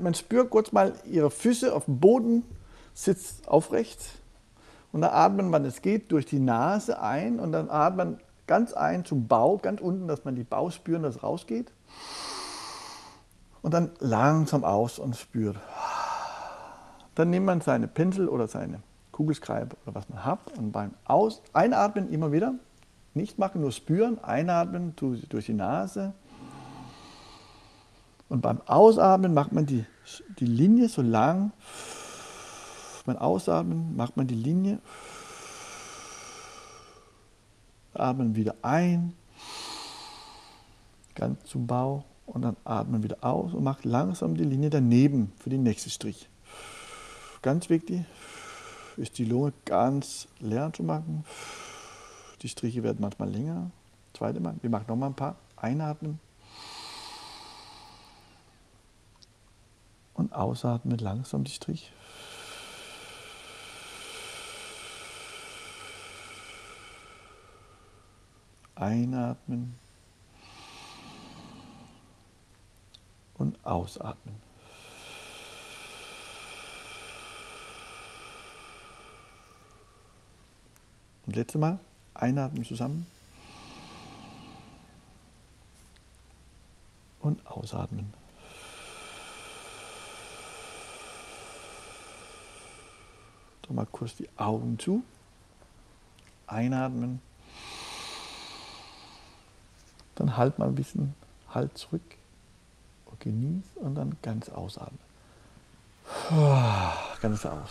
Man spürt kurz mal ihre Füße auf dem Boden, sitzt aufrecht. Und dann atmet man, es geht, durch die Nase ein und dann atmet man ganz ein zum Bauch, ganz unten, dass man die Bauch spürt, dass es rausgeht. Und dann langsam aus und spürt. Dann nimmt man seine Pinsel oder seine Kugelschreiber oder was man hat und beim Aus Einatmen immer wieder, nicht machen, nur spüren, einatmen durch die Nase. Und beim Ausatmen macht man die, die Linie so lang. Beim Ausatmen macht man die Linie. Atmen wieder ein, ganz zum Bauch und dann atmen wieder aus und macht langsam die Linie daneben für den nächsten Strich. Ganz wichtig ist die Lunge ganz leer zu machen. Die Striche werden manchmal länger. Zweite Mal, wir machen nochmal ein paar. Einatmen. Und ausatmen langsam die Strich. Einatmen und ausatmen. Und letzte Mal einatmen zusammen und ausatmen. Mal kurz die Augen zu. Einatmen. Dann halt mal ein bisschen Halt zurück und genieß und dann ganz ausatmen. Ganz aus.